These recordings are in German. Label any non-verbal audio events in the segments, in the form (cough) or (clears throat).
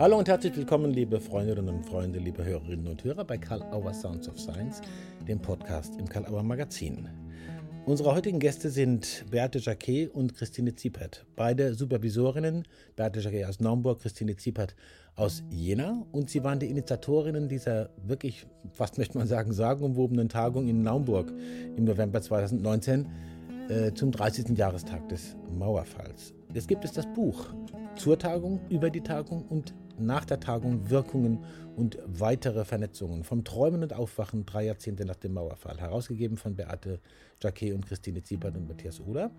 Hallo und herzlich willkommen, liebe Freundinnen und Freunde, liebe Hörerinnen und Hörer bei Karl Auer Sounds of Science, dem Podcast im Karl Auer Magazin. Unsere heutigen Gäste sind Beate Jacquet und Christine Ziepert, beide Supervisorinnen, Beate Jacquet aus Naumburg, Christine Ziepert aus Jena und sie waren die Initiatorinnen dieser wirklich, fast möchte man sagen, sagenumwobenen Tagung in Naumburg im November 2019 äh, zum 30. Jahrestag des Mauerfalls. Jetzt gibt es das Buch zur Tagung, über die Tagung und nach der Tagung Wirkungen und weitere Vernetzungen vom Träumen und Aufwachen drei Jahrzehnte nach dem Mauerfall, herausgegeben von Beate Jacquet und Christine Ziebert und Matthias Oder.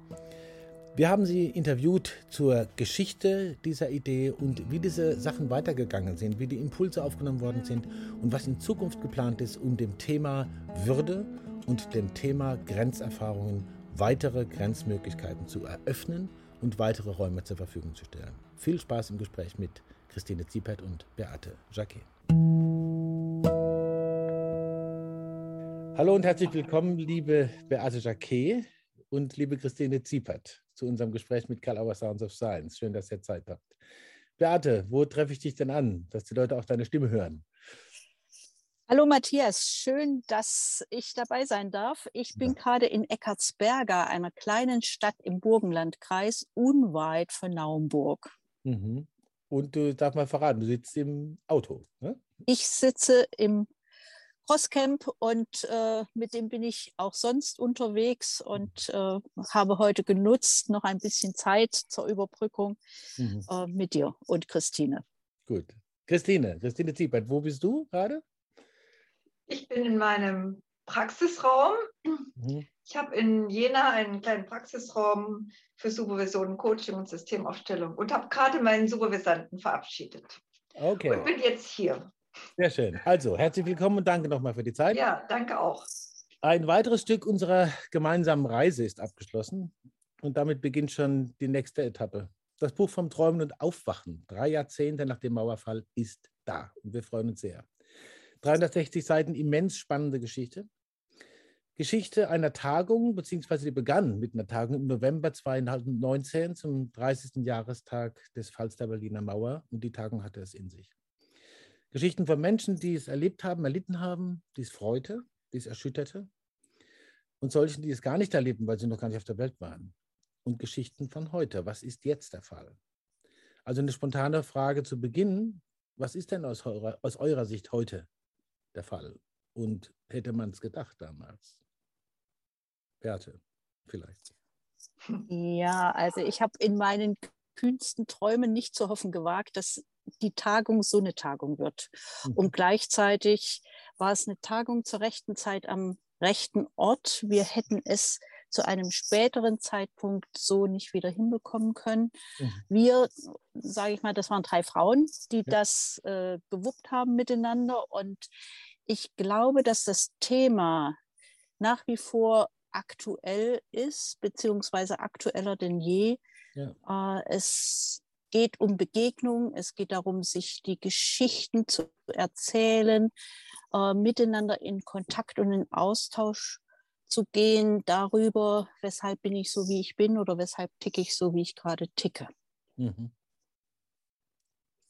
Wir haben sie interviewt zur Geschichte dieser Idee und wie diese Sachen weitergegangen sind, wie die Impulse aufgenommen worden sind und was in Zukunft geplant ist, um dem Thema Würde und dem Thema Grenzerfahrungen weitere Grenzmöglichkeiten zu eröffnen und weitere Räume zur Verfügung zu stellen. Viel Spaß im Gespräch mit Christine Ziepert und Beate Jacquet. Hallo und herzlich willkommen, liebe Beate Jacquet und liebe Christine Ziepert, zu unserem Gespräch mit Karl Auer Sounds of Science. Schön, dass ihr Zeit habt. Beate, wo treffe ich dich denn an, dass die Leute auch deine Stimme hören? Hallo Matthias, schön, dass ich dabei sein darf. Ich bin ja. gerade in Eckartsberger, einer kleinen Stadt im Burgenlandkreis, unweit von Naumburg. Mhm. Und du darfst mal verraten, du sitzt im Auto. Ne? Ich sitze im Crosscamp und äh, mit dem bin ich auch sonst unterwegs und äh, habe heute genutzt, noch ein bisschen Zeit zur Überbrückung mhm. äh, mit dir und Christine. Gut. Christine, Christine Ziebert, wo bist du gerade? Ich bin in meinem Praxisraum. Mhm. Ich habe in Jena einen kleinen Praxisraum für Supervision, Coaching und Systemaufstellung und habe gerade meinen Supervisanten verabschiedet. Okay. Und bin jetzt hier. Sehr schön. Also, herzlich willkommen und danke nochmal für die Zeit. Ja, danke auch. Ein weiteres Stück unserer gemeinsamen Reise ist abgeschlossen und damit beginnt schon die nächste Etappe. Das Buch vom Träumen und Aufwachen, drei Jahrzehnte nach dem Mauerfall, ist da und wir freuen uns sehr. 360 Seiten immens spannende Geschichte. Geschichte einer Tagung, beziehungsweise die begann mit einer Tagung im November 2019 zum 30. Jahrestag des Falls der Berliner Mauer und die Tagung hatte es in sich. Geschichten von Menschen, die es erlebt haben, erlitten haben, die es freute, die es erschütterte und solchen, die es gar nicht erleben, weil sie noch gar nicht auf der Welt waren. Und Geschichten von heute. Was ist jetzt der Fall? Also eine spontane Frage zu Beginn. Was ist denn aus eurer, aus eurer Sicht heute der Fall? Und hätte man es gedacht damals? Werte, vielleicht. Ja, also ich habe in meinen kühnsten Träumen nicht zu hoffen gewagt, dass die Tagung so eine Tagung wird. Mhm. Und gleichzeitig war es eine Tagung zur rechten Zeit am rechten Ort. Wir hätten es zu einem späteren Zeitpunkt so nicht wieder hinbekommen können. Mhm. Wir, sage ich mal, das waren drei Frauen, die ja. das äh, gewuppt haben miteinander. Und ich glaube, dass das Thema nach wie vor aktuell ist, beziehungsweise aktueller denn je. Ja. Äh, es geht um Begegnung, es geht darum, sich die Geschichten zu erzählen, äh, miteinander in Kontakt und in Austausch zu gehen darüber, weshalb bin ich so, wie ich bin oder weshalb ticke ich so, wie ich gerade ticke. Mhm.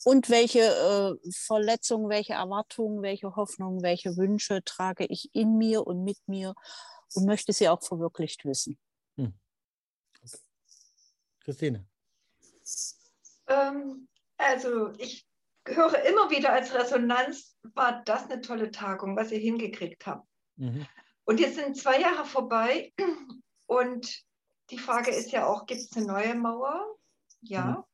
Und welche äh, Verletzungen, welche Erwartungen, welche Hoffnungen, welche Wünsche trage ich in mir und mit mir und möchte sie auch verwirklicht wissen. Hm. Okay. Christine. Ähm, also ich höre immer wieder als Resonanz, war das eine tolle Tagung, was ihr hingekriegt habt. Mhm. Und jetzt sind zwei Jahre vorbei und die Frage ist ja auch, gibt es eine neue Mauer? Ja.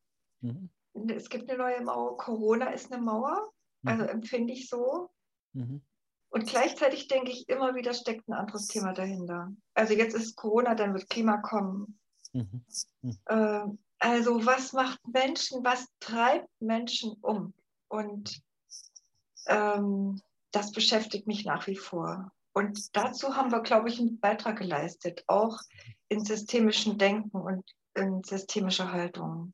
Mhm. Mhm. Es gibt eine neue Mauer. Corona ist eine Mauer. Mhm. Also empfinde ich so. Mhm. Und gleichzeitig denke ich immer wieder, steckt ein anderes Thema dahinter. Also jetzt ist Corona, dann wird Klima kommen. Mhm. Mhm. Äh, also was macht Menschen, was treibt Menschen um? Und ähm, das beschäftigt mich nach wie vor. Und dazu haben wir, glaube ich, einen Beitrag geleistet, auch in systemischen Denken und in systemischer Haltung.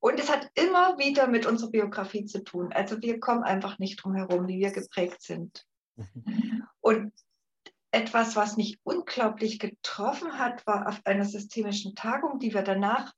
Und es hat immer wieder mit unserer Biografie zu tun. Also wir kommen einfach nicht drum herum, wie wir geprägt sind. Und etwas, was mich unglaublich getroffen hat, war auf einer systemischen Tagung, die wir danach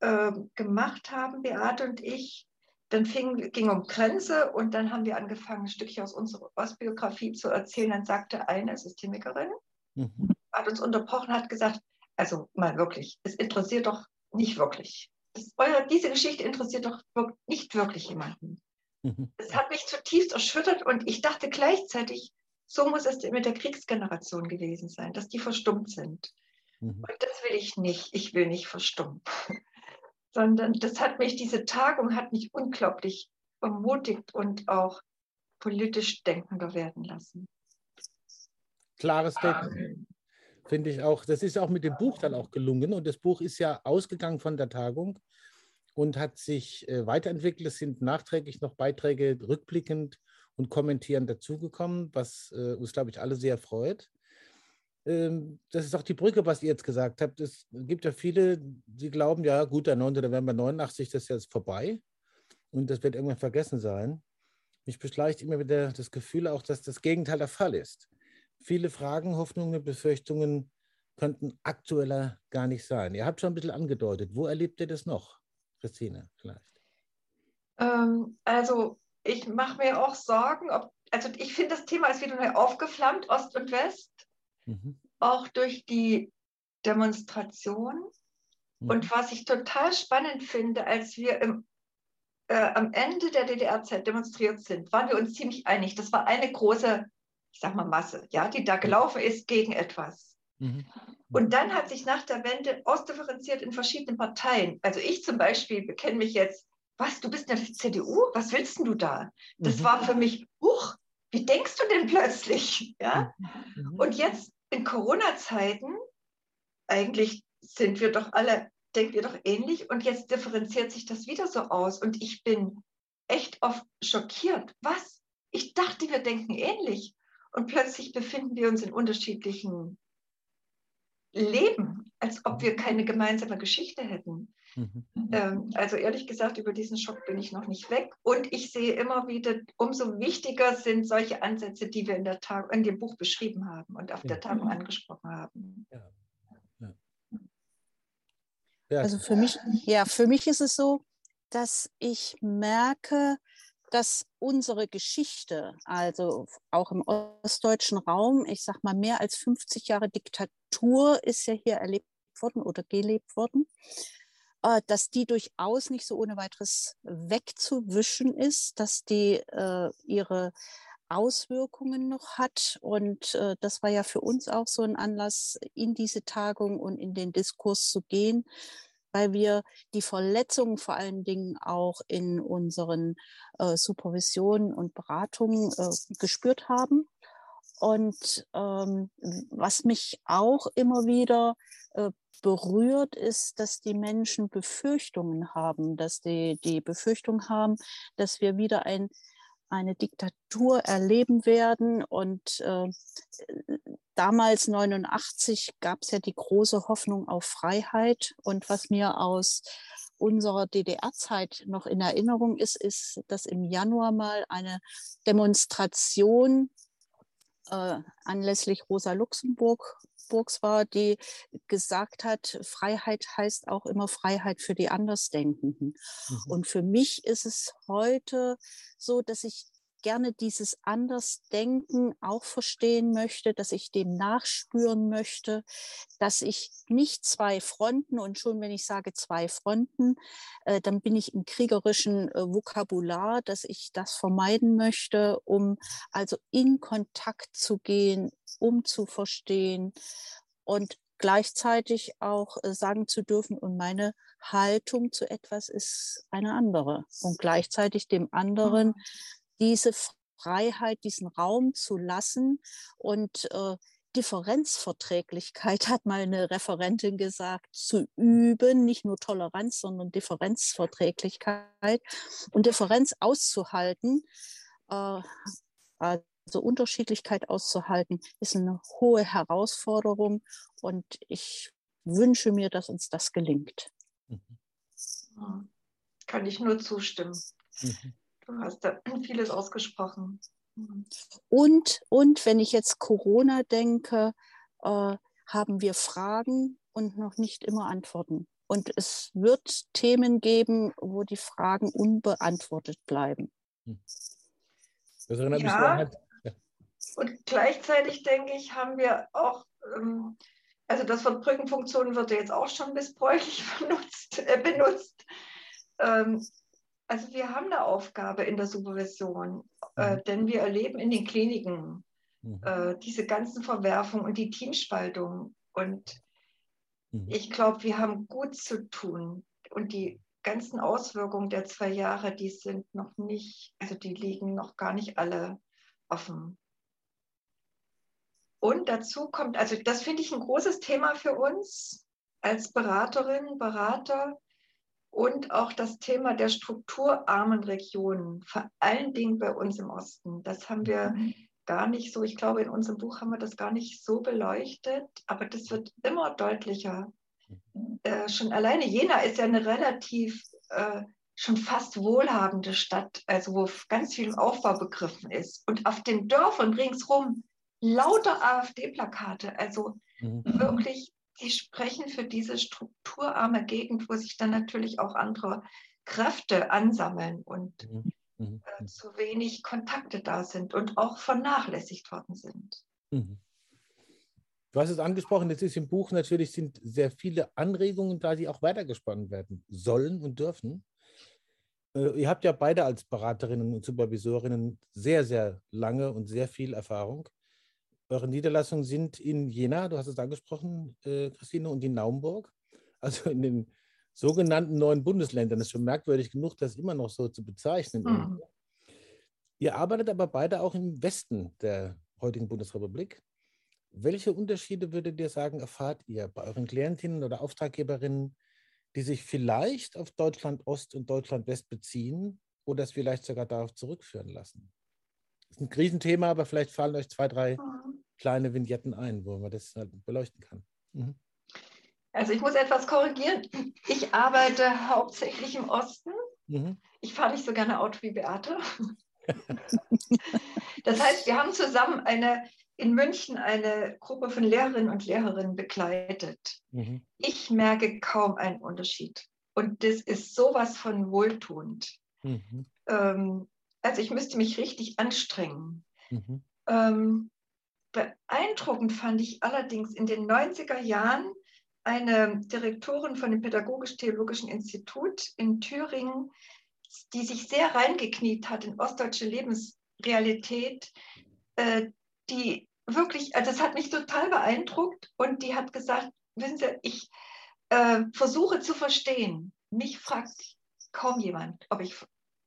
äh, gemacht haben, Beate und ich, dann fing, ging um Grenze und dann haben wir angefangen, ein Stückchen aus unserer Ostbiografie zu erzählen. Dann sagte eine Systemikerin, mhm. hat uns unterbrochen, hat gesagt, also mal wirklich, es interessiert doch nicht wirklich. Eure, diese Geschichte interessiert doch nicht wirklich jemanden. Mhm. Es hat mich zutiefst erschüttert und ich dachte gleichzeitig, so muss es mit der Kriegsgeneration gewesen sein, dass die verstummt sind. Mhm. Und das will ich nicht. Ich will nicht verstummen. (laughs) Sondern das hat mich, diese Tagung hat mich unglaublich ermutigt und auch politisch denkender werden lassen. Klares Statement. Finde ich auch. Das ist auch mit dem Buch dann auch gelungen. Und das Buch ist ja ausgegangen von der Tagung und hat sich äh, weiterentwickelt. Es sind nachträglich noch Beiträge rückblickend und kommentierend dazugekommen, was äh, uns, glaube ich, alle sehr freut. Ähm, das ist auch die Brücke, was ihr jetzt gesagt habt. Es gibt ja viele, die glauben, ja gut, der 9. November 89, das ist jetzt vorbei und das wird irgendwann vergessen sein. Mich beschleicht immer wieder das Gefühl auch, dass das Gegenteil der Fall ist. Viele Fragen, Hoffnungen, Befürchtungen könnten aktueller gar nicht sein. Ihr habt schon ein bisschen angedeutet. Wo erlebt ihr das noch, Christine, vielleicht? Ähm, also, ich mache mir auch Sorgen, ob, also ich finde, das Thema ist wieder neu aufgeflammt, Ost und West, mhm. auch durch die Demonstration. Mhm. Und was ich total spannend finde, als wir im, äh, am Ende der DDR-Zeit demonstriert sind, waren wir uns ziemlich einig. Das war eine große ich sag mal Masse, ja, die da gelaufen ist gegen etwas. Mhm. Und dann hat sich nach der Wende ausdifferenziert in verschiedenen Parteien. Also ich zum Beispiel bekenne mich jetzt, was, du bist in der CDU? Was willst denn du da? Das mhm. war für mich, huch, wie denkst du denn plötzlich? (laughs) Ja? Mhm. Und jetzt in Corona-Zeiten, eigentlich sind wir doch alle, denken wir doch ähnlich und jetzt differenziert sich das wieder so aus und ich bin echt oft schockiert. Was? Ich dachte, wir denken ähnlich und plötzlich befinden wir uns in unterschiedlichen Leben, als ob wir keine gemeinsame Geschichte hätten. Mhm. Ähm, also ehrlich gesagt, über diesen Schock bin ich noch nicht weg. Und ich sehe immer wieder, umso wichtiger sind solche Ansätze, die wir in, der Tag in dem Buch beschrieben haben und auf ja. der Tagung angesprochen haben. Ja. Ja. Also für mich, ja, für mich ist es so, dass ich merke, dass unsere Geschichte, also auch im ostdeutschen Raum, ich sag mal, mehr als 50 Jahre Diktatur ist ja hier erlebt worden oder gelebt worden, äh, dass die durchaus nicht so ohne weiteres wegzuwischen ist, dass die äh, ihre Auswirkungen noch hat. Und äh, das war ja für uns auch so ein Anlass, in diese Tagung und in den Diskurs zu gehen, weil wir die Verletzungen vor allen Dingen auch in unseren äh, Supervisionen und Beratungen äh, gespürt haben. Und ähm, was mich auch immer wieder äh, berührt, ist, dass die Menschen Befürchtungen haben, dass die die Befürchtung haben, dass wir wieder ein eine Diktatur erleben werden. Und äh, damals 89 gab es ja die große Hoffnung auf Freiheit. Und was mir aus unserer DDR-Zeit noch in Erinnerung ist, ist, dass im Januar mal eine Demonstration äh, anlässlich Rosa Luxemburg Habsburgs war, die gesagt hat, Freiheit heißt auch immer Freiheit für die Andersdenkenden. Mhm. Und für mich ist es heute so, dass ich gerne dieses Andersdenken auch verstehen möchte, dass ich dem nachspüren möchte, dass ich nicht zwei Fronten und schon wenn ich sage zwei Fronten, äh, dann bin ich im kriegerischen äh, Vokabular, dass ich das vermeiden möchte, um also in Kontakt zu gehen, um zu verstehen und gleichzeitig auch äh, sagen zu dürfen, und meine Haltung zu etwas ist eine andere. Und gleichzeitig dem anderen mhm diese Freiheit, diesen Raum zu lassen und äh, Differenzverträglichkeit, (laughs) hat mal eine Referentin gesagt, zu üben, nicht nur Toleranz, sondern Differenzverträglichkeit und Differenz auszuhalten, äh, also Unterschiedlichkeit auszuhalten, ist eine hohe Herausforderung und ich wünsche mir, dass uns das gelingt. Mhm. Kann ich nur zustimmen. Mhm. Du hast da (clears throat) vieles ausgesprochen. Und, und wenn ich jetzt Corona denke, äh, haben wir Fragen und noch nicht immer Antworten. Und es wird Themen geben, wo die Fragen unbeantwortet bleiben. Hm. Das erinnert ja, mich (laughs) ja. Und gleichzeitig denke ich, haben wir auch, ähm, also das Wort Brückenfunktion wird ja jetzt auch schon missbräuchlich (laughs) benutzt. Also wir haben eine Aufgabe in der Supervision, äh, mhm. denn wir erleben in den Kliniken mhm. äh, diese ganzen Verwerfungen und die Teamspaltung. Und Mhm. Ich glaube, wir haben gut zu tun. Und die ganzen Auswirkungen der zwei Jahre, die sind noch nicht, also die liegen noch gar nicht alle offen. Und dazu kommt, also das finde ich ein großes Thema für uns als Beraterinnen, Berater und auch das Thema der strukturarmen Regionen, vor allen Dingen bei uns im Osten. Das haben wir mhm gar nicht so, ich glaube, in unserem Buch haben wir das gar nicht so beleuchtet, aber das wird immer deutlicher. Äh, schon alleine Jena ist ja eine relativ äh, schon fast wohlhabende Stadt, also wo ganz viel im Aufbau begriffen ist. Und auf den Dörfern ringsrum lauter AfD-Plakate, also mhm. wirklich, die sprechen für diese strukturarme Gegend, wo sich dann natürlich auch andere Kräfte ansammeln und mhm mhm. äh, zu wenig Kontakte da sind und auch vernachlässigt worden sind. Mhm. Du hast es angesprochen, es ist im Buch natürlich sind sehr viele Anregungen da, die auch weitergesponnen werden sollen und dürfen. Äh, ihr habt ja beide als Beraterinnen und Supervisorinnen sehr, sehr lange und sehr viel Erfahrung. Eure Niederlassungen sind in Jena, du hast es angesprochen, äh, Christine, und in Naumburg, (laughs) also in den sogenannten neuen Bundesländern. Es ist schon merkwürdig genug, das immer noch so zu bezeichnen. Mhm. Ihr arbeitet aber beide auch im Westen der heutigen Bundesrepublik. Welche Unterschiede würdet ihr sagen, erfahrt ihr bei euren Klientinnen oder Auftraggeberinnen, die sich vielleicht auf Deutschland Ost und Deutschland West beziehen oder es vielleicht sogar darauf zurückführen lassen? Das ist ein Krisenthema, aber vielleicht fallen euch zwei, drei mhm. kleine Vignetten ein, wo man das halt beleuchten kann. Mhm. Also ich muss etwas korrigieren. Ich arbeite hauptsächlich im Osten. Mhm. Ich fahre nicht so gerne Auto wie Beate. (laughs) das heißt, wir haben zusammen eine, in München eine Gruppe von Lehrerinnen und Lehrerinnen begleitet. Mhm. Ich merke kaum einen Unterschied. Und das ist sowas von wohltuend. Mhm. Ähm, also ich müsste mich richtig anstrengen. Mhm. Ähm, beeindruckend fand ich allerdings in den 90er Jahren eine Direktorin von dem Pädagogisch-Theologischen Institut in Thüringen, die sich sehr reingekniet hat in ostdeutsche Lebensrealität, äh, die wirklich, also es hat mich total beeindruckt und die hat gesagt, wissen Sie, ich äh, versuche zu verstehen. Mich fragt kaum jemand, ob ich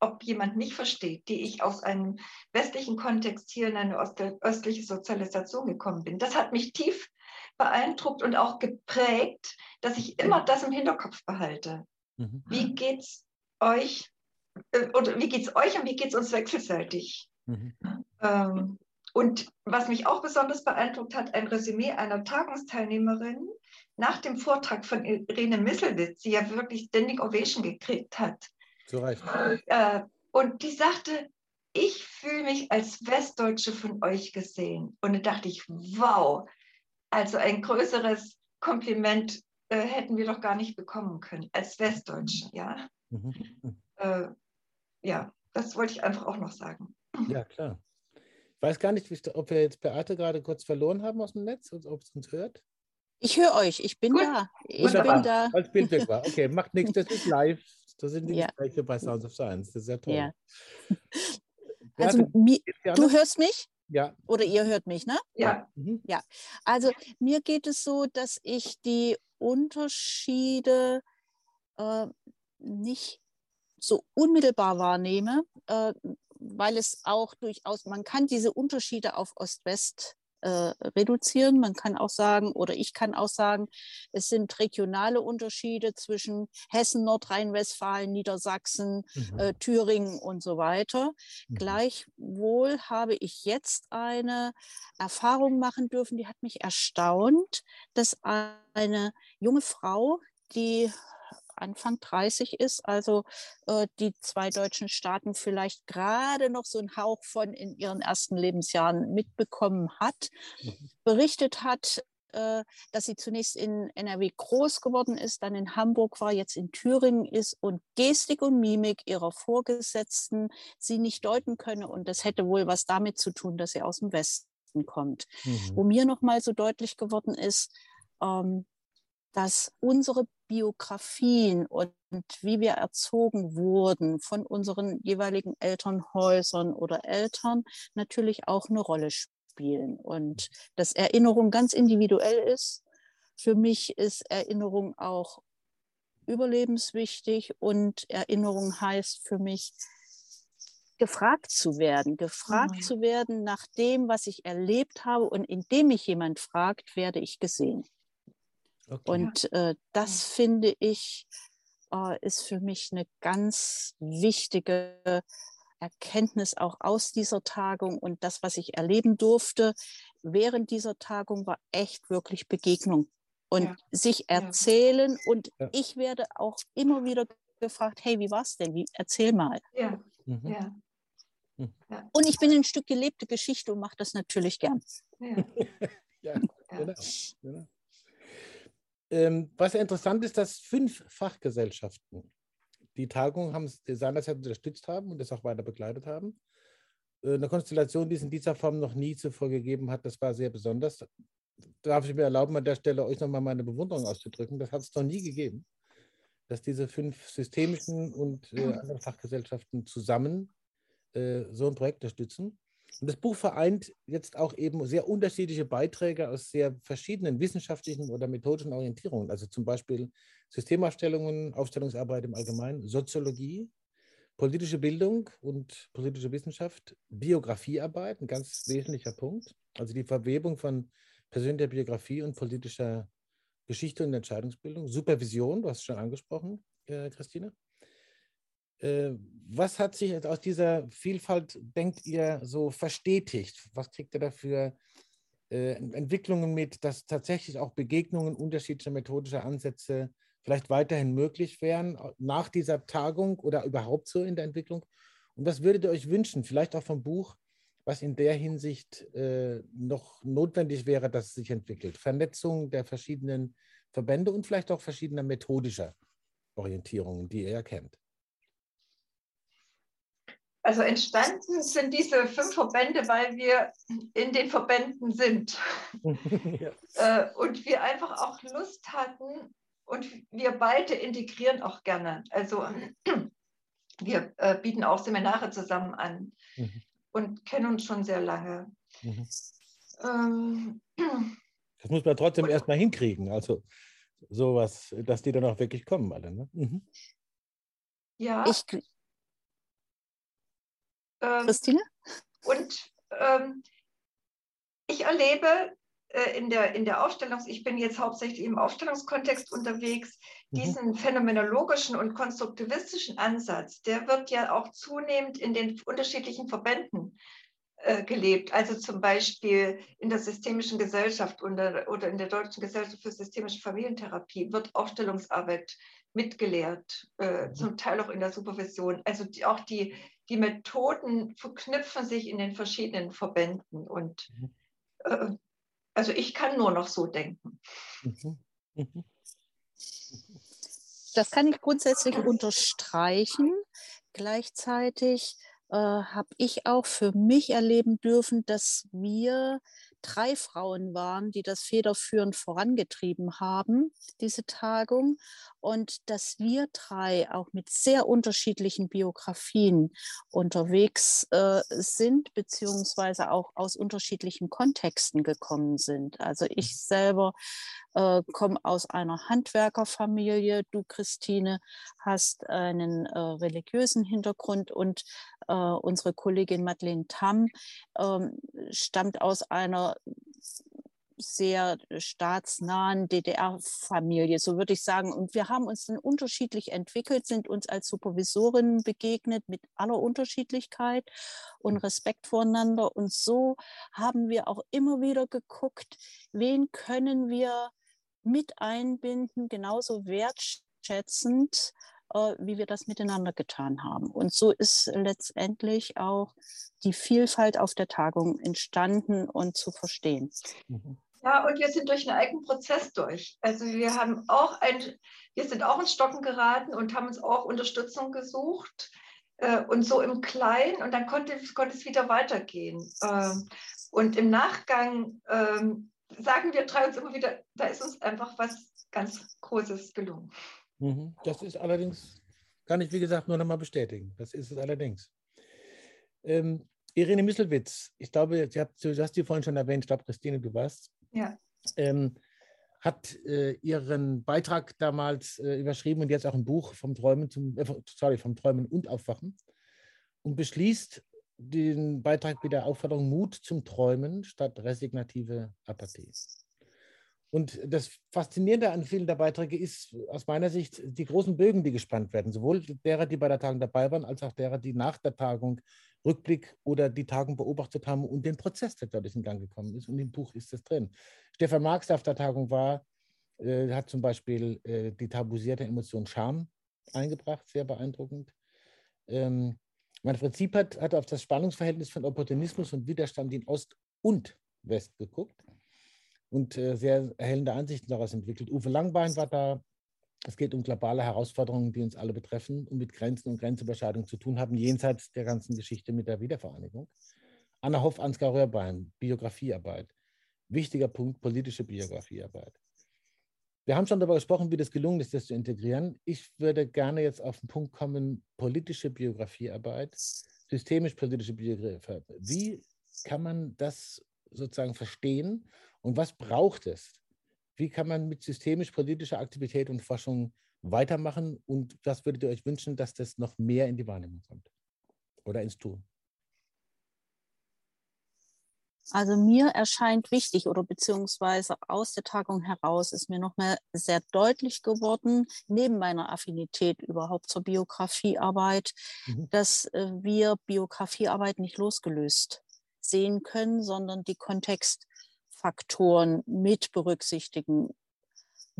ob jemand mich versteht, die ich aus einem westlichen Kontext hier in eine östliche Sozialisation gekommen bin. Das hat mich tief beeindruckt und auch geprägt, dass ich immer das im Hinterkopf behalte. Mhm. Wie geht's euch äh, oder wie geht's euch und wie geht es uns wechselseitig? Mhm. Ähm, und was mich auch besonders beeindruckt hat, ein Resümee einer Tagungsteilnehmerin nach dem Vortrag von Irene Misselwitz, die ja wirklich Standing Ovation gekriegt hat. Zu Recht. Äh, und die sagte, ich fühle mich als Westdeutsche von euch gesehen. Und da dachte ich, wow, also ein größeres Kompliment äh, hätten wir doch gar nicht bekommen können als Westdeutsche, ja. Mhm. Äh, ja, das wollte ich einfach auch noch sagen. Ja, klar. Ich weiß gar nicht, ob wir jetzt Beate gerade kurz verloren haben aus dem Netz, ob es uns hört. Ich höre euch, ich bin Gut. da. Ich Wunderbar. bin da. Als Bild weg war. Okay, macht nichts, das ist live. Das sind die ja. Gespräche bei Sounds of Science. Das ist sehr toll. Ja. (laughs) Also, du hörst mich? Ja. Oder ihr hört mich, ne? Ja. Mhm. Ja. Also mir geht es so, dass ich die Unterschiede äh, nicht so unmittelbar wahrnehme, äh, weil es auch durchaus, man kann diese Unterschiede auf Ost-West äh, reduzieren. Man kann auch sagen, oder ich kann auch sagen, es sind regionale Unterschiede zwischen Hessen, Nordrhein-Westfalen, Niedersachsen, mhm. äh, Thüringen und so weiter. Mhm. Gleichwohl habe ich jetzt eine Erfahrung machen dürfen, die hat mich erstaunt, dass eine junge Frau, die Anfang 30 ist, also äh, die zwei deutschen Staaten vielleicht gerade noch so einen Hauch von in ihren ersten Lebensjahren mitbekommen hat, mhm. berichtet hat, äh, dass sie zunächst in NRW groß geworden ist, dann in Hamburg war, jetzt in Thüringen ist und Gestik und Mimik ihrer Vorgesetzten sie nicht deuten könne. Und das hätte wohl was damit zu tun, dass sie aus dem Westen kommt. Mhm. Wo mir noch mal so deutlich geworden ist, ähm, dass unsere Biografien und wie wir erzogen wurden von unseren jeweiligen Elternhäusern oder Eltern natürlich auch eine Rolle spielen und dass Erinnerung ganz individuell ist. Für mich ist Erinnerung auch überlebenswichtig und Erinnerung heißt für mich, gefragt zu werden, gefragt mhm. zu werden nach dem, was ich erlebt habe und indem mich jemand fragt, werde ich gesehen. Okay. Und äh, das finde ich, äh, ist für mich eine ganz wichtige Erkenntnis auch aus dieser Tagung. Und das, was ich erleben durfte während dieser Tagung, war echt wirklich Begegnung und ja. sich erzählen. Ja. Und ja. ich werde auch immer wieder gefragt, hey, wie war es denn? Wie, erzähl mal. Ja. Mhm. ja. Und ich bin ein Stück gelebte Geschichte und mache das natürlich gern. Ja, (laughs) genau. genau. Ähm, was ja interessant ist, dass fünf Fachgesellschaften die Tagung haben seinerzeit unterstützt haben und das auch weiter begleitet haben. Äh, eine Konstellation, die es in dieser Form noch nie zuvor gegeben hat, das war sehr besonders. Darf ich mir erlauben, an der Stelle euch nochmal meine Bewunderung auszudrücken? Das hat es noch nie gegeben, dass diese fünf systemischen und äh, anderen Fachgesellschaften zusammen äh, so ein Projekt unterstützen. Und das Buch vereint jetzt auch eben sehr unterschiedliche Beiträge aus sehr verschiedenen wissenschaftlichen oder methodischen Orientierungen. Also zum Beispiel Systemaufstellungen, Aufstellungsarbeit im Allgemeinen, Soziologie, politische Bildung und politische Wissenschaft, Biografiearbeit, ein ganz wesentlicher Punkt. Also die Verwebung von persönlicher Biografie und politischer Geschichte und Entscheidungsbildung, Supervision, du hast es schon angesprochen, äh, Christine. Äh, was hat sich aus dieser Vielfalt, denkt ihr, so verstetigt? Was kriegt ihr dafür äh, Entwicklungen mit, dass tatsächlich auch Begegnungen unterschiedlicher methodischer Ansätze vielleicht weiterhin möglich wären nach dieser Tagung oder überhaupt so in der Entwicklung? Und was würdet ihr euch wünschen, vielleicht auch vom Buch, was in der Hinsicht äh, noch notwendig wäre, dass es sich entwickelt? Vernetzung der verschiedenen Verbände und vielleicht auch verschiedener methodischer Orientierungen, die ihr kennt. Also entstanden sind diese fünf Verbände, weil wir in den Verbänden sind. (laughs) ja. Äh, und wir einfach auch Lust hatten und wir beide integrieren auch gerne. Also (clears throat) wir äh, bieten auch Seminare zusammen an mhm. und kennen uns schon sehr lange. Mhm. Ähm, (clears throat) das muss man trotzdem erstmal hinkriegen. Also sowas, dass die dann auch wirklich kommen alle. Ne? Mhm. Ja. Ich, ähm, Christine? Und ähm, ich erlebe äh, in, der, in der Ausstellung, ich bin jetzt hauptsächlich im Aufstellungskontext unterwegs, mhm. diesen phänomenologischen und konstruktivistischen Ansatz, der wird ja auch zunehmend in den unterschiedlichen Verbänden äh, gelebt. Also zum Beispiel in der systemischen Gesellschaft oder, oder in der Deutschen Gesellschaft für systemische Familientherapie wird Aufstellungsarbeit mitgelehrt, äh, mhm. zum Teil auch in der Supervision. Also die, auch die, die Methoden verknüpfen sich in den verschiedenen Verbänden. Und mhm. äh, also ich kann nur noch so denken. Mhm. Mhm. Das kann ich grundsätzlich unterstreichen. Gleichzeitig äh, habe ich auch für mich erleben dürfen, dass wir drei Frauen waren, die das federführend vorangetrieben haben, diese Tagung. Und dass wir drei auch mit sehr unterschiedlichen Biografien unterwegs äh, sind, beziehungsweise auch aus unterschiedlichen Kontexten gekommen sind. Also ich selber äh, komme aus einer Handwerkerfamilie. Du, Christine, hast einen äh, religiösen Hintergrund und äh, unsere Kollegin Madeleine Tamm ähm, stammt aus einer sehr staatsnahen DDR-Familie, so würde ich sagen. Und wir haben uns dann unterschiedlich entwickelt, sind uns als Supervisorinnen begegnet mit aller Unterschiedlichkeit und Respekt voreinander. Und so haben wir auch immer wieder geguckt, wen können wir mit einbinden, genauso wertschätzend, äh, wie wir das miteinander getan haben. Und so ist letztendlich auch die Vielfalt auf der Tagung entstanden und zu verstehen. Mhm. Ja, und wir sind durch einen eigenen Prozess durch. Also wir haben auch ein, wir sind auch ins Stocken geraten und haben uns auch Unterstützung gesucht äh, und so im Kleinen und dann konnte, konnte es wieder weitergehen. Ähm, und im Nachgang ähm, sagen wir drei uns immer wieder, da ist uns einfach was ganz Großes gelungen. Mhm. Das ist allerdings, kann ich wie gesagt nur nochmal bestätigen. Das ist es allerdings. Ähm, Irene Misselwitz, ich glaube, Sie habt, du hast sie vorhin schon erwähnt, ich glaube, Christine, du warst. Ja. Ähm, hat äh, ihren Beitrag damals äh, überschrieben und jetzt auch ein Buch vom Träumen zum, äh, sorry, vom Träumen und Aufwachen und beschließt den Beitrag mit der Aufforderung Mut zum Träumen statt resignative Apathie. Und das Faszinierende an vielen der Beiträge ist aus meiner Sicht die großen Bögen, die gespannt werden, sowohl derer, die bei der Tagung dabei waren, als auch derer, die nach der Tagung Rückblick oder die Tagung beobachtet haben und den Prozess, der dadurch in Gang gekommen ist. Und im Buch ist das drin. Stefan Marx, der auf der Tagung war, äh, hat zum Beispiel äh, die tabuisierte Emotion Scham eingebracht, sehr beeindruckend. Ähm, Manfred Siepert hat auf das Spannungsverhältnis von Opportunismus und Widerstand in Ost und West geguckt und äh, sehr erhellende Ansichten daraus entwickelt. Uwe Langbein war da. Es geht um globale Herausforderungen, die uns alle betreffen und mit Grenzen und Grenzüberschreitungen zu tun haben, jenseits der ganzen Geschichte mit der Wiedervereinigung. Anna Hoff, Ansgar Röhrbein, Biografiearbeit. Wichtiger Punkt, politische Biografiearbeit. Wir haben schon darüber gesprochen, wie das gelungen ist, das zu integrieren. Ich würde gerne jetzt auf den Punkt kommen, politische Biografiearbeit, systemisch-politische Biografiearbeit. Wie kann man das sozusagen verstehen und was braucht es? Wie kann man mit systemisch-politischer Aktivität und Forschung weitermachen und was würdet ihr euch wünschen, dass das noch mehr in die Wahrnehmung kommt oder ins Tun? Also mir erscheint wichtig oder beziehungsweise aus der Tagung heraus ist mir nochmal sehr deutlich geworden, neben meiner Affinität überhaupt zur Biografiearbeit, mhm. dass äh, wir Biografiearbeit nicht losgelöst sehen können, sondern die Kontextfaktoren mit berücksichtigen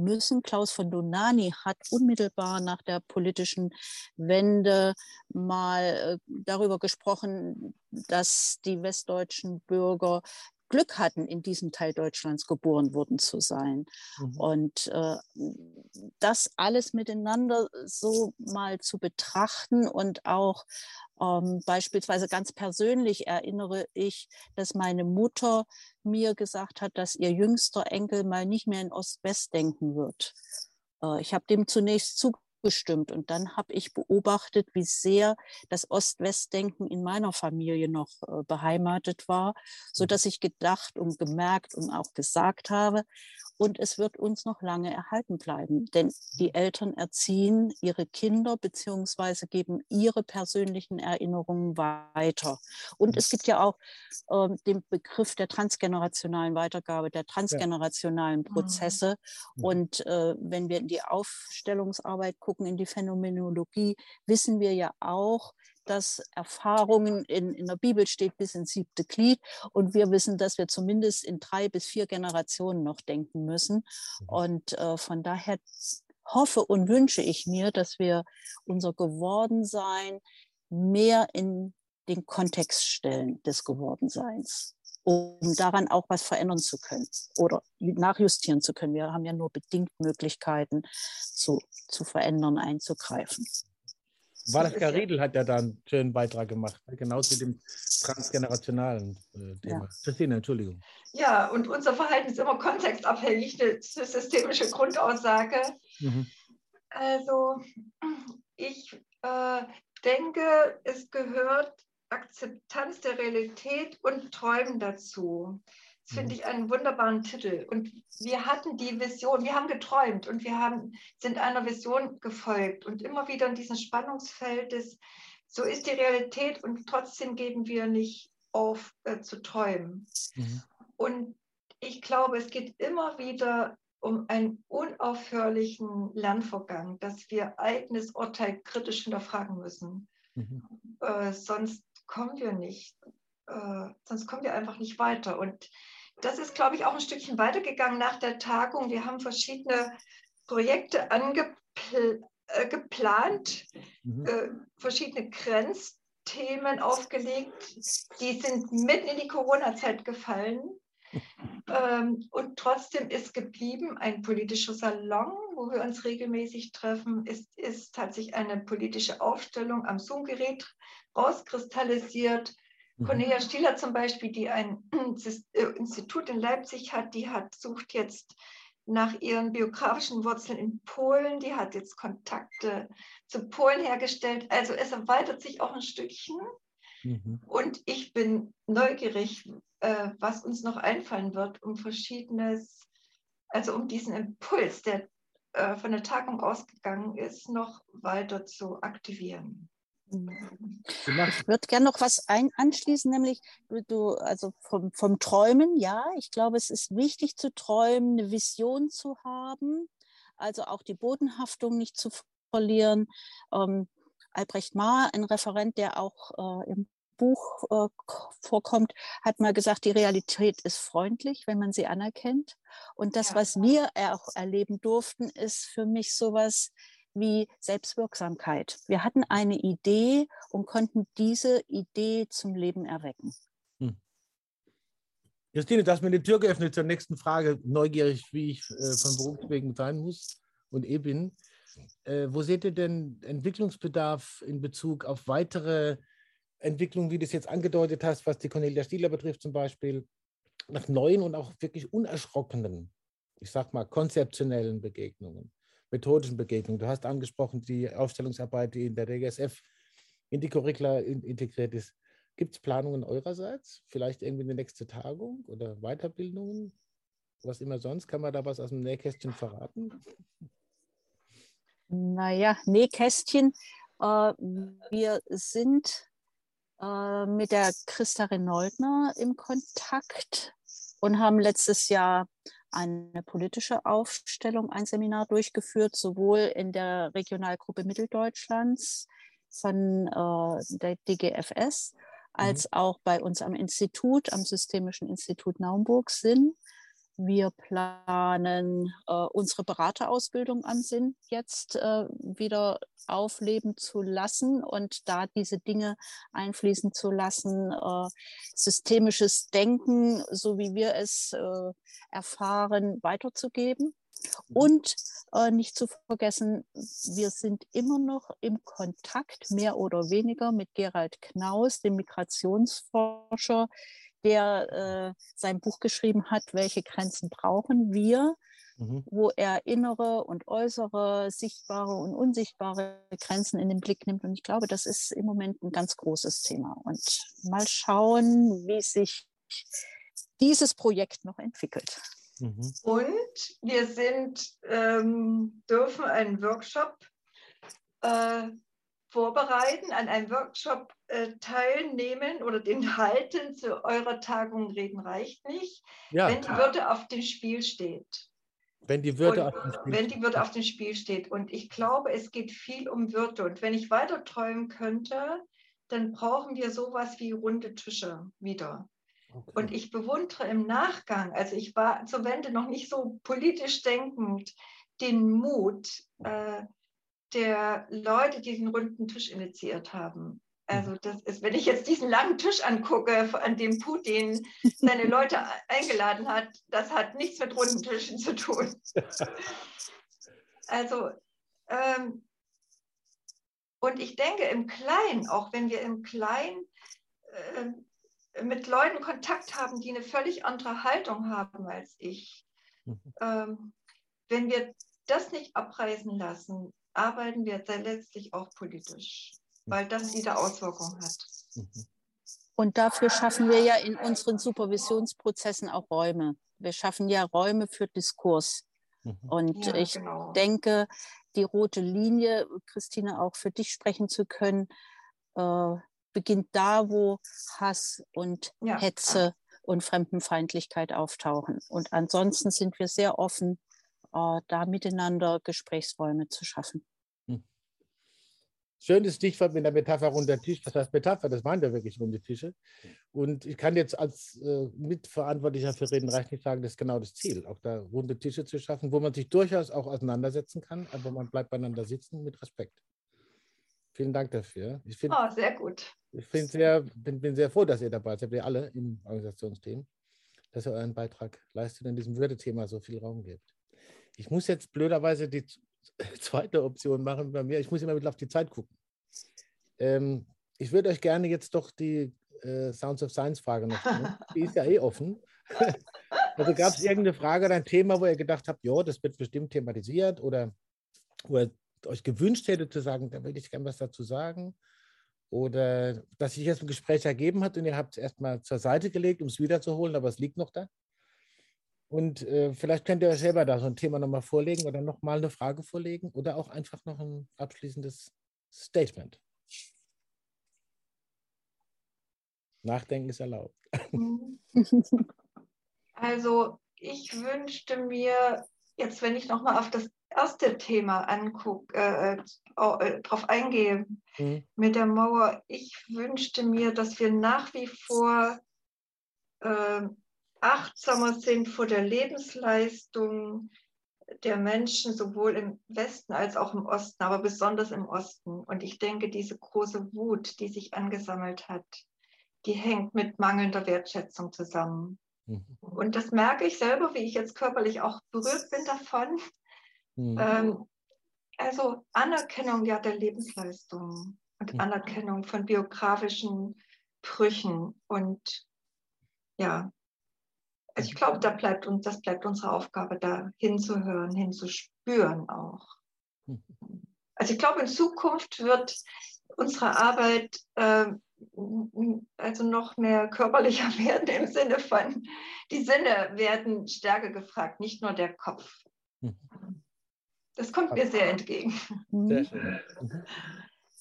müssen. Klaus von Donani hat unmittelbar nach der politischen Wende mal äh, darüber gesprochen, dass die westdeutschen Bürger Glück hatten, in diesem Teil Deutschlands geboren worden zu sein. Mhm. Und äh, das alles miteinander so mal zu betrachten und auch ähm, beispielsweise ganz persönlich erinnere ich, dass meine Mutter mir gesagt hat, dass ihr jüngster Enkel mal nicht mehr in Ost-West denken wird. Äh, ich habe dem zunächst zugestimmt und dann habe ich beobachtet, wie sehr das Ost-West-Denken in meiner Familie noch äh, beheimatet war, so dass ich gedacht und gemerkt und auch gesagt habe, und es wird uns noch lange erhalten bleiben, denn die Eltern erziehen ihre Kinder beziehungsweise geben ihre persönlichen Erinnerungen weiter. Und es gibt ja auch äh, den Begriff der transgenerationalen Weitergabe, der transgenerationalen Prozesse. Ja. Und äh, wenn wir in die Aufstellungsarbeit gucken, in die Phänomenologie, wissen wir ja auch, dass Erfahrungen in, in der Bibel steht bis ins siebte Glied und wir wissen, dass wir zumindest in drei bis vier Generationen noch denken müssen. Mhm. Und äh, von daher hoffe und wünsche ich mir, dass wir unser Gewordensein mehr in den Kontext stellen des Gewordenseins, um daran auch was verändern zu können oder nachjustieren zu können. Wir haben ja nur bedingt Möglichkeiten zu, zu verändern, einzugreifen. Valeska Riedel hat ja da einen schönen Beitrag gemacht, genau zu dem transgenerationalen äh, Thema. Ja. Christine, Entschuldigung. Ja, und unser Verhalten ist immer kontextabhängig, eine systemische Grundaussage. Mhm. Also ich äh, denke, es gehört Akzeptanz der Realität und Träumen dazu. Finde mhm. ich einen wunderbaren Titel. Und wir hatten die Vision, wir haben geträumt und wir haben, sind einer Vision gefolgt und immer wieder in diesem Spannungsfeld des, so ist die Realität und trotzdem geben wir nicht auf äh, zu träumen. Mhm. Und ich glaube, es geht immer wieder um einen unaufhörlichen Lernvorgang, dass wir eigenes Urteil kritisch hinterfragen müssen. Mhm. Äh, sonst kommen wir nicht äh, sonst kommen wir einfach nicht weiter. Und das ist, glaube ich, auch ein Stückchen weitergegangen nach der Tagung. Wir haben verschiedene Projekte angeplant, äh, mhm. äh, verschiedene Grenzthemen aufgelegt. Die sind mitten in die Corona-Zeit gefallen. (laughs) Ähm, und trotzdem ist geblieben ein politischer Salon, wo wir uns regelmäßig treffen. Es ist, hat sich eine politische Aufstellung am Zoom-Gerät rauskristallisiert. Mhm. Cornelia Stieler zum Beispiel, die ein (clears throat) äh, Institut in Leipzig hat, die hat, sucht jetzt nach ihren biografischen Wurzeln in Polen. Die hat jetzt Kontakte zu Polen hergestellt. Also es erweitert sich auch ein Stückchen. Mhm. Und ich bin neugierig, äh, was uns noch einfallen wird, um verschiedenes, also um diesen Impuls, der äh, von der Tagung ausgegangen ist, noch weiter zu aktivieren. Ich würde gerne noch was ein anschließen, nämlich du, also vom, vom Träumen, ja, ich glaube, es ist wichtig zu träumen, eine Vision zu haben, also auch die Bodenhaftung nicht zu verlieren. Ähm, Albrecht Mahr, ein Referent, der auch äh, im Buch äh, vorkommt, hat mal gesagt, die Realität ist freundlich, wenn man sie anerkennt. Und das, ja. was wir auch erleben durften, ist für mich sowas wie Selbstwirksamkeit. Wir hatten eine Idee und konnten diese Idee zum Leben erwecken. Hm. Christine, du hast mir die Tür geöffnet zur nächsten Frage, neugierig, wie ich äh, von Berufswegen sein muss und eh bin. Äh, wo seht ihr denn Entwicklungsbedarf in Bezug auf weitere Entwicklungen, wie du es jetzt angedeutet hast, was die Cornelia Stieler betrifft zum Beispiel, nach neuen und auch wirklich unerschrockenen, ich sag mal, konzeptionellen Begegnungen? Methodischen Begegnungen. Du hast angesprochen die Aufstellungsarbeit, die in der DGSF in die Curricula integriert ist. Gibt es Planungen eurerseits? Vielleicht irgendwie eine nächste Tagung oder Weiterbildungen? Was immer sonst? Kann man da was aus dem Nähkästchen verraten? Naja, Nähkästchen. Äh, wir sind äh, mit der Christa Renoldner im Kontakt und haben letztes Jahr eine politische Aufstellung, ein Seminar durchgeführt, sowohl in der Regionalgruppe Mitteldeutschlands von äh, der DGFS mhm. als mhm. auch bei uns am Institut, am Systemischen Institut Naumburg sind. Wir planen äh, unsere Beraterausbildung am Sinn jetzt äh, wieder aufleben zu lassen und da diese Dinge einfließen zu lassen, äh, systemisches Denken, so wie wir es äh, erfahren, weiterzugeben. Mhm. Und äh, nicht zu vergessen, wir sind immer noch im Kontakt, mehr oder weniger, mit Gerald Knaus, dem Migrationsforscher, der äh, sein Buch geschrieben hat, welche Grenzen brauchen wir, mhm. wo er innere und äußere, sichtbare und unsichtbare Grenzen in den Blick nimmt. Und ich glaube, das ist im Moment ein ganz großes Thema. Und mal schauen, wie sich dieses Projekt noch entwickelt. Mhm. Und wir sind, ähm, dürfen einen Workshop äh, vorbereiten, an einem Workshop äh, teilnehmen oder den halten zu eurer Tagung reden reicht nicht, ja, wenn die Würde auf dem Spiel steht. Wenn die Würde auf dem Spiel Wenn die Würde auf dem Spiel steht. Und ich glaube, es geht viel um Würde. Und wenn ich weiter träumen könnte, dann brauchen wir sowas wie runde Tische wieder. Okay. Und ich bewundere im Nachgang, also ich war zur Wende noch nicht so politisch denkend, den Mut, äh, der Leute, die den runden Tisch initiiert haben. Also mhm. das ist, wenn ich jetzt diesen langen Tisch angucke, an dem Putin seine (laughs) Leute eingeladen hat, das hat nichts mit runden Tischen zu tun. (laughs) Also, ähm, und ich denke im Kleinen, auch wenn wir im Kleinen äh, mit Leuten Kontakt haben, die eine völlig andere Haltung haben als ich, mhm. ähm, wenn wir das nicht abreißen lassen, arbeiten wir letztlich auch politisch, weil das wieder Auswirkungen hat. Und dafür schaffen wir ja in unseren Supervisionsprozessen auch Räume. Wir schaffen ja Räume für Diskurs. Mhm. Und ja, ich genau. denke, die rote Linie, Christine, auch für dich sprechen zu können, äh, beginnt da, wo Hass und ja. Hetze und Fremdenfeindlichkeit auftauchen. Und ansonsten sind wir sehr offen äh, da miteinander Gesprächsräume zu schaffen. Hm. Schönes Stichwort mit der Metapher runder Tisch. Was heißt Metapher? Das waren ja wirklich runde Tische. Und ich kann jetzt als äh, Mitverantwortlicher für Reden Reich nicht sagen, das ist genau das Ziel, auch da runde Tische zu schaffen, wo man sich durchaus auch auseinandersetzen kann, aber man bleibt beieinander sitzen mit Respekt. Vielen Dank dafür. Ich find, oh, sehr gut. Ich sehr, bin, bin, sehr froh, dass ihr dabei seid, ihr alle im Organisationsteam. dass ihr euren Beitrag leistet und in diesem Würdethema so viel Raum gibt. Ich muss jetzt blöderweise die (laughs) zweite Option machen bei mir. Ich muss immer wieder auf die Zeit gucken. Ähm, ich würde euch gerne jetzt doch die äh, Sounds of Science Frage noch stellen. (laughs) Die ist ja eh offen. (laughs) also gab es irgendeine Frage oder ein Thema, wo ihr gedacht habt, ja, das wird bestimmt thematisiert oder wo ihr euch gewünscht hättet zu sagen, da würde ich gerne was dazu sagen? Oder dass sich jetzt ein Gespräch ergeben hat und ihr habt es erstmal zur Seite gelegt, um es wiederzuholen, aber es liegt noch da? Und äh, vielleicht könnt ihr euch selber da so ein Thema nochmal vorlegen oder nochmal eine Frage vorlegen oder auch einfach noch ein abschließendes Statement. Nachdenken ist erlaubt. (laughs) Also ich wünschte mir, jetzt wenn ich nochmal auf das erste Thema angucke, äh, äh, drauf eingehe mhm. mit der Mauer, ich wünschte mir, dass wir nach wie vor äh, achtsamer sind vor der Lebensleistung der Menschen, sowohl im Westen als auch im Osten, aber besonders im Osten. Und ich denke, diese große Wut, die sich angesammelt hat, die hängt mit mangelnder Wertschätzung zusammen. Mhm. Und das merke ich selber, wie ich jetzt körperlich auch berührt bin davon. Mhm. Ähm, also Anerkennung ja der Lebensleistung und mhm. Anerkennung von biografischen Brüchen und ja, also ich glaube, da bleibt uns, das bleibt unsere Aufgabe, da hinzuhören, hinzuspüren auch. Mhm. Also ich glaube, in Zukunft wird unsere Arbeit äh, also noch mehr körperlicher (laughs) werden im Sinne von, die Sinne werden stärker gefragt, nicht nur der Kopf. Mhm. Das kommt mir sehr entgegen. Sehr schön. Mhm.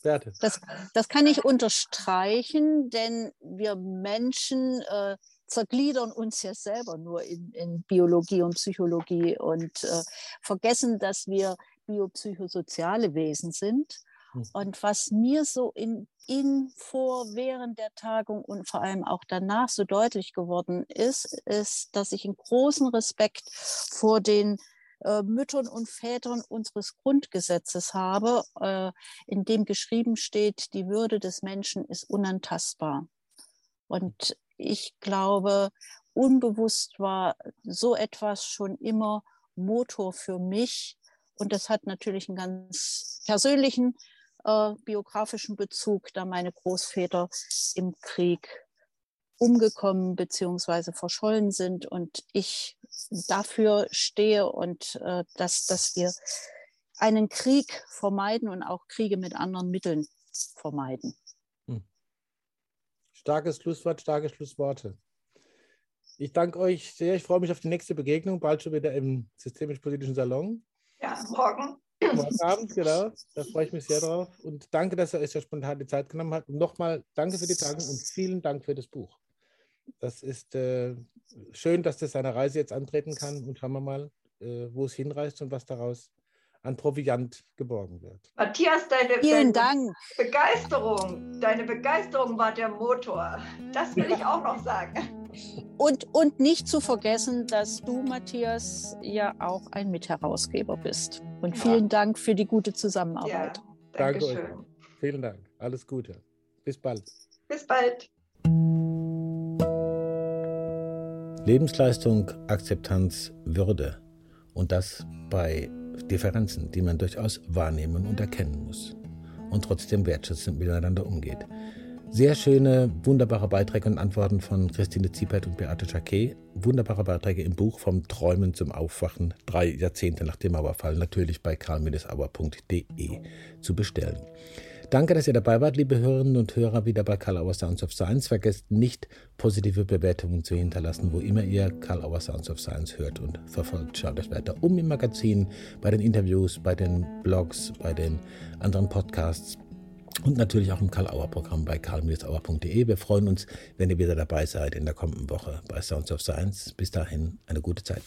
Das, das kann ich unterstreichen, denn wir Menschen äh, zergliedern uns ja selber nur in, in Biologie und Psychologie und äh, vergessen, dass wir biopsychosoziale Wesen sind. Hm. Und was mir so in, in, vor, während der Tagung und vor allem auch danach so deutlich geworden ist, ist, dass ich einen großen Respekt vor den äh, Müttern und Vätern unseres Grundgesetzes habe, äh, in dem geschrieben steht, die Würde des Menschen ist unantastbar. Und ich glaube, unbewusst war so etwas schon immer Motor für mich. Und das hat natürlich einen ganz persönlichen äh, biografischen Bezug, da meine Großväter im Krieg umgekommen bzw. verschollen sind und ich dafür stehe und äh, dass, dass wir einen Krieg vermeiden und auch Kriege mit anderen Mitteln vermeiden. Starkes Schlusswort, starke Schlussworte. Ich danke euch sehr. Ich freue mich auf die nächste Begegnung, bald schon wieder im systemisch-politischen Salon. Ja, morgen. Morgen Abend, genau. Da freue ich mich sehr drauf. Und danke, dass ihr euch so spontan die Zeit genommen habt. Und nochmal danke für die Tagung und vielen Dank für das Buch. Das ist äh, schön, dass das seine Reise jetzt antreten kann. Und schauen wir mal, äh, wo es hinreist und was daraus an Proviant geborgen wird. Matthias, deine, Vielen Dank. Begeisterung, deine Begeisterung war der Motor. Das will ich auch noch sagen. Und, und nicht zu vergessen, dass du, Matthias, ja auch ein Mitherausgeber bist. Und vielen ja. Dank für die gute Zusammenarbeit. Ja, danke schön. Vielen Dank. Alles Gute. Bis bald. Bis bald. Lebensleistung, Akzeptanz, Würde. Und das bei Differenzen, die man durchaus wahrnehmen und erkennen muss und trotzdem wertschätzend miteinander umgeht. Sehr schöne, wunderbare Beiträge und Antworten von Christine Ziepert und Beate Jacquet. Wunderbare Beiträge im Buch Vom Träumen zum Aufwachen, drei Jahrzehnte nach dem Mauerfall, natürlich bei karl-auer.de zu bestellen. Danke, dass ihr dabei wart, liebe Hörerinnen und Hörer, wieder bei Karl Auer Sounds of Science. Vergesst nicht, positive Bewertungen zu hinterlassen, wo immer ihr Karl Auer Sounds of Science hört und verfolgt. Schaut euch weiter um im Magazin, bei den Interviews, bei den Blogs, bei den anderen Podcasts und natürlich auch im Karl-Auer-Programm bei karl-auer.de. Wir freuen uns, wenn ihr wieder dabei seid in der kommenden Woche bei Sounds of Science. Bis dahin eine gute Zeit.